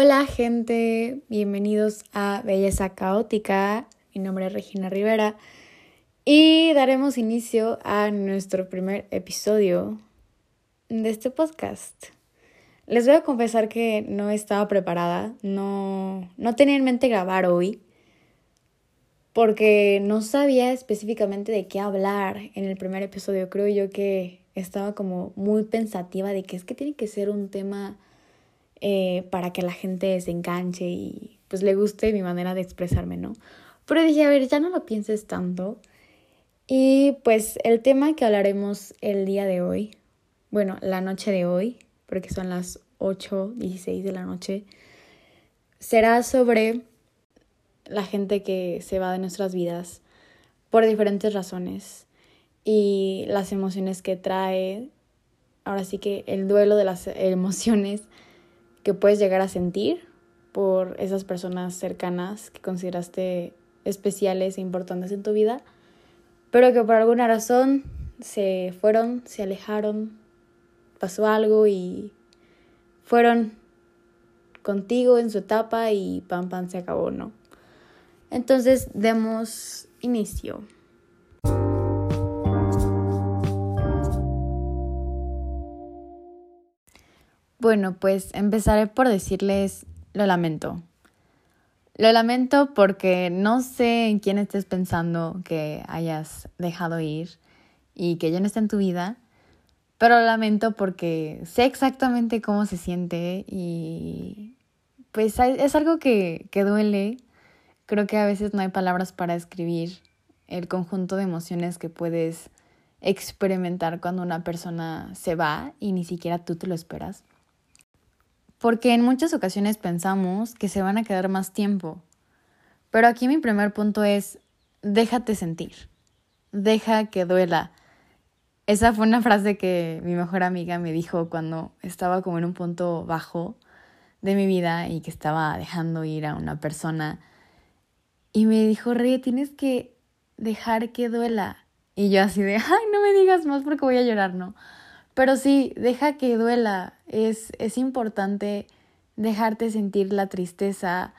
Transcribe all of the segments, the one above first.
Hola gente, bienvenidos a Belleza Caótica. Mi nombre es Regina Rivera y daremos inicio a nuestro primer episodio de este podcast. Les voy a confesar que no estaba preparada, no, no tenía en mente grabar hoy porque no sabía específicamente de qué hablar en el primer episodio. Creo yo que estaba como muy pensativa de que es que tiene que ser un tema eh, para que la gente se enganche y pues le guste mi manera de expresarme, ¿no? Pero dije, a ver, ya no lo pienses tanto. Y pues el tema que hablaremos el día de hoy, bueno, la noche de hoy, porque son las 8, 16 de la noche, será sobre la gente que se va de nuestras vidas por diferentes razones y las emociones que trae, ahora sí que el duelo de las emociones que puedes llegar a sentir por esas personas cercanas que consideraste especiales e importantes en tu vida, pero que por alguna razón se fueron, se alejaron, pasó algo y fueron contigo en su etapa y pam pam se acabó, ¿no? Entonces demos inicio. Bueno, pues empezaré por decirles lo lamento. Lo lamento porque no sé en quién estés pensando que hayas dejado ir y que ya no está en tu vida, pero lo lamento porque sé exactamente cómo se siente y pues es algo que, que duele. Creo que a veces no hay palabras para escribir el conjunto de emociones que puedes experimentar cuando una persona se va y ni siquiera tú te lo esperas porque en muchas ocasiones pensamos que se van a quedar más tiempo. Pero aquí mi primer punto es, déjate sentir, deja que duela. Esa fue una frase que mi mejor amiga me dijo cuando estaba como en un punto bajo de mi vida y que estaba dejando ir a una persona. Y me dijo, Rey, tienes que dejar que duela. Y yo así de, ay, no me digas más porque voy a llorar, ¿no? Pero sí, deja que duela. Es, es importante dejarte sentir la tristeza,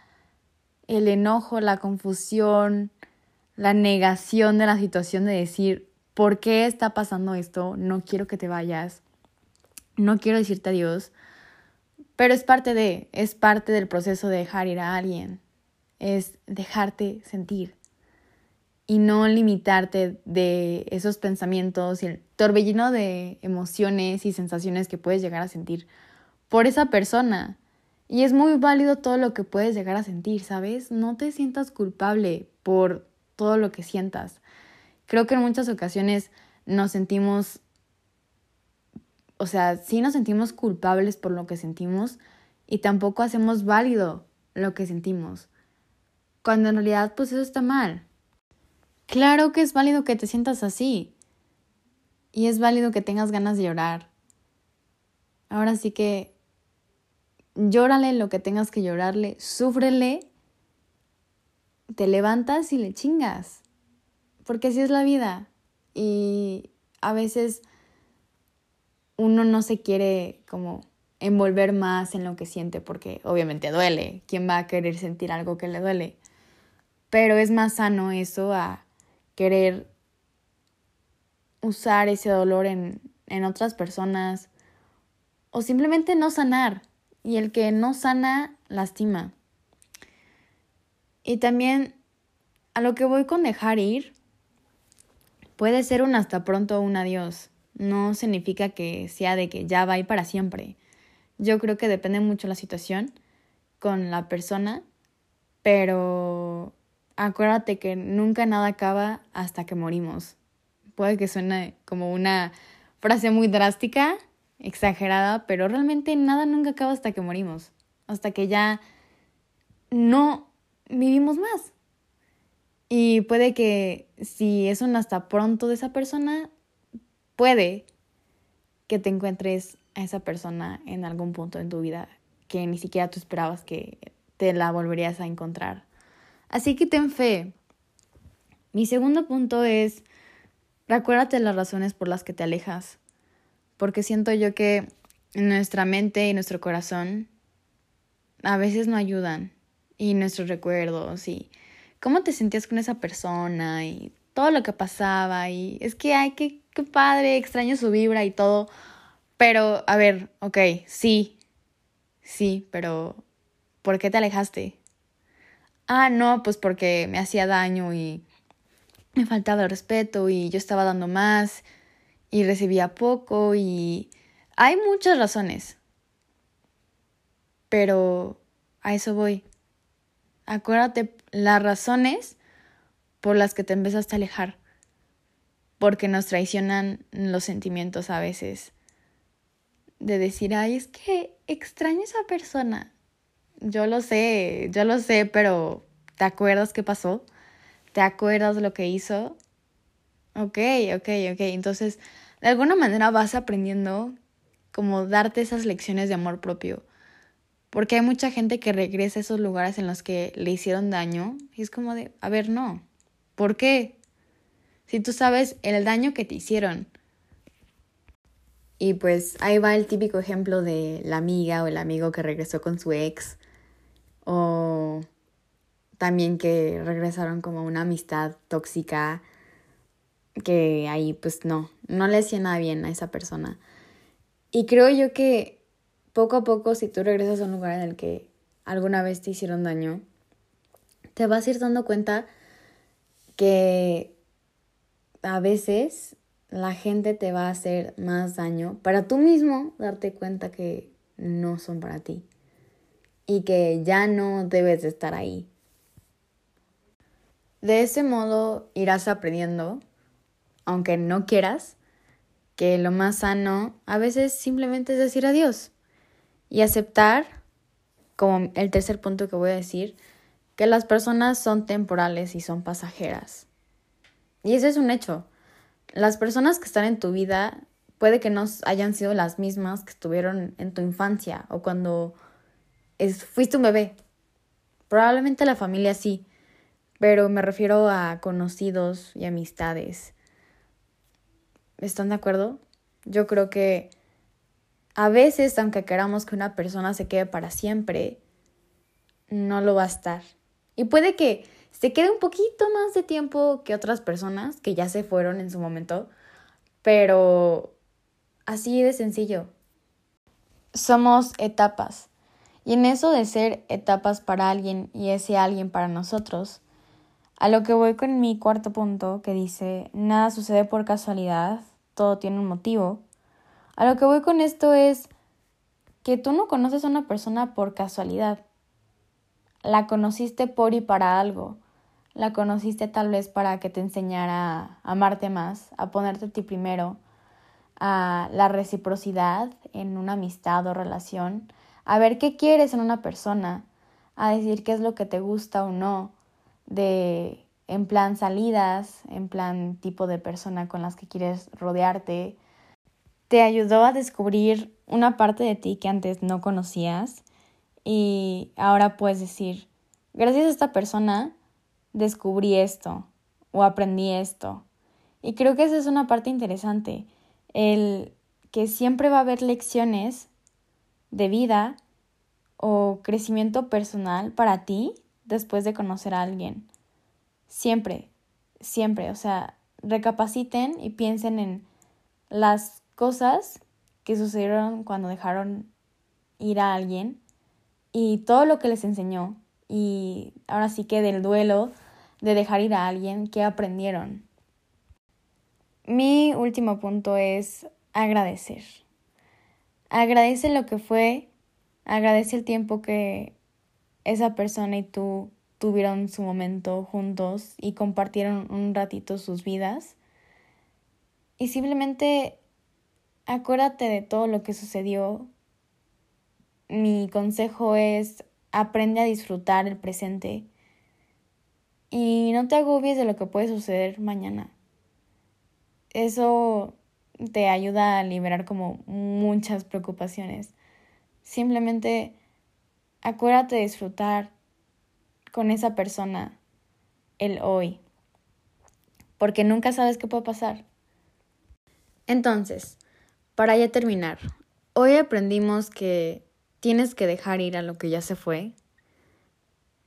el enojo, la confusión, la negación de la situación de decir, ¿por qué está pasando esto? No quiero que te vayas. No quiero decirte adiós. Pero es parte de, es parte del proceso de dejar ir a alguien. Es dejarte sentir y no limitarte de esos pensamientos y el torbellino de emociones y sensaciones que puedes llegar a sentir por esa persona. Y es muy válido todo lo que puedes llegar a sentir, ¿sabes? No te sientas culpable por todo lo que sientas. Creo que en muchas ocasiones nos sentimos, o sea, sí nos sentimos culpables por lo que sentimos y tampoco hacemos válido lo que sentimos. Cuando en realidad pues eso está mal. Claro que es válido que te sientas así. Y es válido que tengas ganas de llorar. Ahora sí que llórale lo que tengas que llorarle, súfrele, te levantas y le chingas. Porque así es la vida. Y a veces uno no se quiere como envolver más en lo que siente porque obviamente duele. ¿Quién va a querer sentir algo que le duele? Pero es más sano eso a querer usar ese dolor en, en otras personas o simplemente no sanar. Y el que no sana, lastima. Y también a lo que voy con dejar ir, puede ser un hasta pronto un adiós. No significa que sea de que ya va y para siempre. Yo creo que depende mucho la situación con la persona, pero acuérdate que nunca nada acaba hasta que morimos. Puede que suene como una frase muy drástica, exagerada, pero realmente nada nunca acaba hasta que morimos, hasta que ya no vivimos más. Y puede que si es un hasta pronto de esa persona, puede que te encuentres a esa persona en algún punto en tu vida que ni siquiera tú esperabas que te la volverías a encontrar. Así que ten fe. Mi segundo punto es, recuérdate las razones por las que te alejas, porque siento yo que nuestra mente y nuestro corazón a veces no ayudan y nuestros recuerdos y cómo te sentías con esa persona y todo lo que pasaba y es que, ay, qué, qué padre, extraño su vibra y todo. Pero, a ver, ok, sí, sí, pero ¿por qué te alejaste? Ah, no, pues porque me hacía daño y me faltaba el respeto y yo estaba dando más y recibía poco y hay muchas razones. Pero a eso voy. Acuérdate las razones por las que te empezaste a alejar. Porque nos traicionan los sentimientos a veces. De decir, ay, es que extraño esa persona. Yo lo sé, yo lo sé, pero ¿te acuerdas qué pasó? ¿Te acuerdas lo que hizo? Ok, ok, ok. Entonces, de alguna manera vas aprendiendo como darte esas lecciones de amor propio. Porque hay mucha gente que regresa a esos lugares en los que le hicieron daño y es como de, a ver, no. ¿Por qué? Si tú sabes el daño que te hicieron. Y pues ahí va el típico ejemplo de la amiga o el amigo que regresó con su ex. O también que regresaron como una amistad tóxica que ahí pues no, no le hacía nada bien a esa persona. Y creo yo que poco a poco si tú regresas a un lugar en el que alguna vez te hicieron daño, te vas a ir dando cuenta que a veces la gente te va a hacer más daño para tú mismo darte cuenta que no son para ti y que ya no debes de estar ahí. De ese modo irás aprendiendo, aunque no quieras, que lo más sano a veces simplemente es decir adiós y aceptar, como el tercer punto que voy a decir, que las personas son temporales y son pasajeras. Y eso es un hecho. Las personas que están en tu vida puede que no hayan sido las mismas que estuvieron en tu infancia o cuando fuiste un bebé. Probablemente la familia sí, pero me refiero a conocidos y amistades. ¿Están de acuerdo? Yo creo que a veces, aunque queramos que una persona se quede para siempre, no lo va a estar. Y puede que se quede un poquito más de tiempo que otras personas que ya se fueron en su momento, pero así de sencillo. Somos etapas. Y en eso de ser etapas para alguien y ese alguien para nosotros, a lo que voy con mi cuarto punto que dice, nada sucede por casualidad, todo tiene un motivo. A lo que voy con esto es que tú no conoces a una persona por casualidad. La conociste por y para algo. La conociste tal vez para que te enseñara a amarte más, a ponerte a ti primero, a la reciprocidad en una amistad o relación, a ver qué quieres en una persona, a decir qué es lo que te gusta o no, de en plan salidas, en plan tipo de persona con las que quieres rodearte, te ayudó a descubrir una parte de ti que antes no conocías y ahora puedes decir, gracias a esta persona descubrí esto o aprendí esto. Y creo que esa es una parte interesante, el que siempre va a haber lecciones de vida o crecimiento personal para ti después de conocer a alguien. Siempre, siempre, o sea, recapaciten y piensen en las cosas que sucedieron cuando dejaron ir a alguien y todo lo que les enseñó y ahora sí que del duelo de dejar ir a alguien que aprendieron. Mi último punto es agradecer. Agradece lo que fue, agradece el tiempo que esa persona y tú tuvieron su momento juntos y compartieron un ratito sus vidas. Y simplemente acuérdate de todo lo que sucedió. Mi consejo es aprende a disfrutar el presente y no te agobies de lo que puede suceder mañana. Eso te ayuda a liberar como muchas preocupaciones. Simplemente acuérdate de disfrutar con esa persona el hoy, porque nunca sabes qué puede pasar. Entonces, para ya terminar, hoy aprendimos que tienes que dejar ir a lo que ya se fue,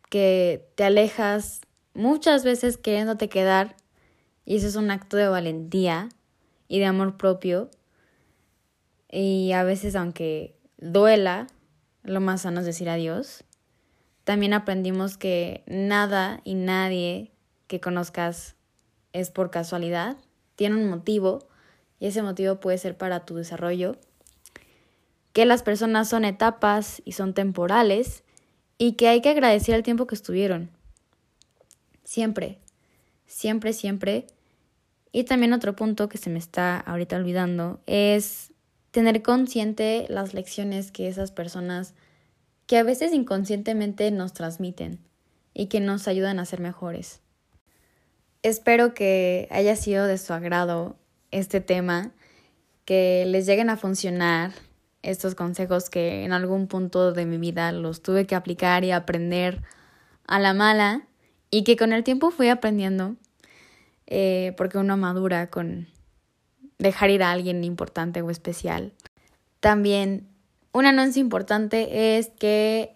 que te alejas muchas veces queriéndote quedar y eso es un acto de valentía y de amor propio y a veces aunque duela, lo más sano es decir adiós. También aprendimos que nada y nadie que conozcas es por casualidad, tiene un motivo y ese motivo puede ser para tu desarrollo, que las personas son etapas y son temporales y que hay que agradecer el tiempo que estuvieron. Siempre, siempre, siempre. Y también otro punto que se me está ahorita olvidando es tener consciente las lecciones que esas personas que a veces inconscientemente nos transmiten y que nos ayudan a ser mejores. Espero que haya sido de su agrado este tema, que les lleguen a funcionar estos consejos que en algún punto de mi vida los tuve que aplicar y aprender a la mala y que con el tiempo fui aprendiendo eh, porque uno madura con dejar ir a alguien importante o especial. También un anuncio importante es que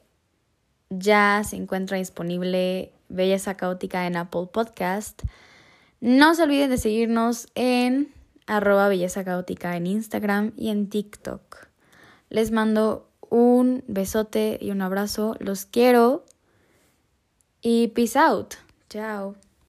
ya se encuentra disponible Belleza Caótica en Apple Podcast. No se olviden de seguirnos en arroba Belleza Caótica en Instagram y en TikTok. Les mando un besote y un abrazo. Los quiero. Y peace out. Chao.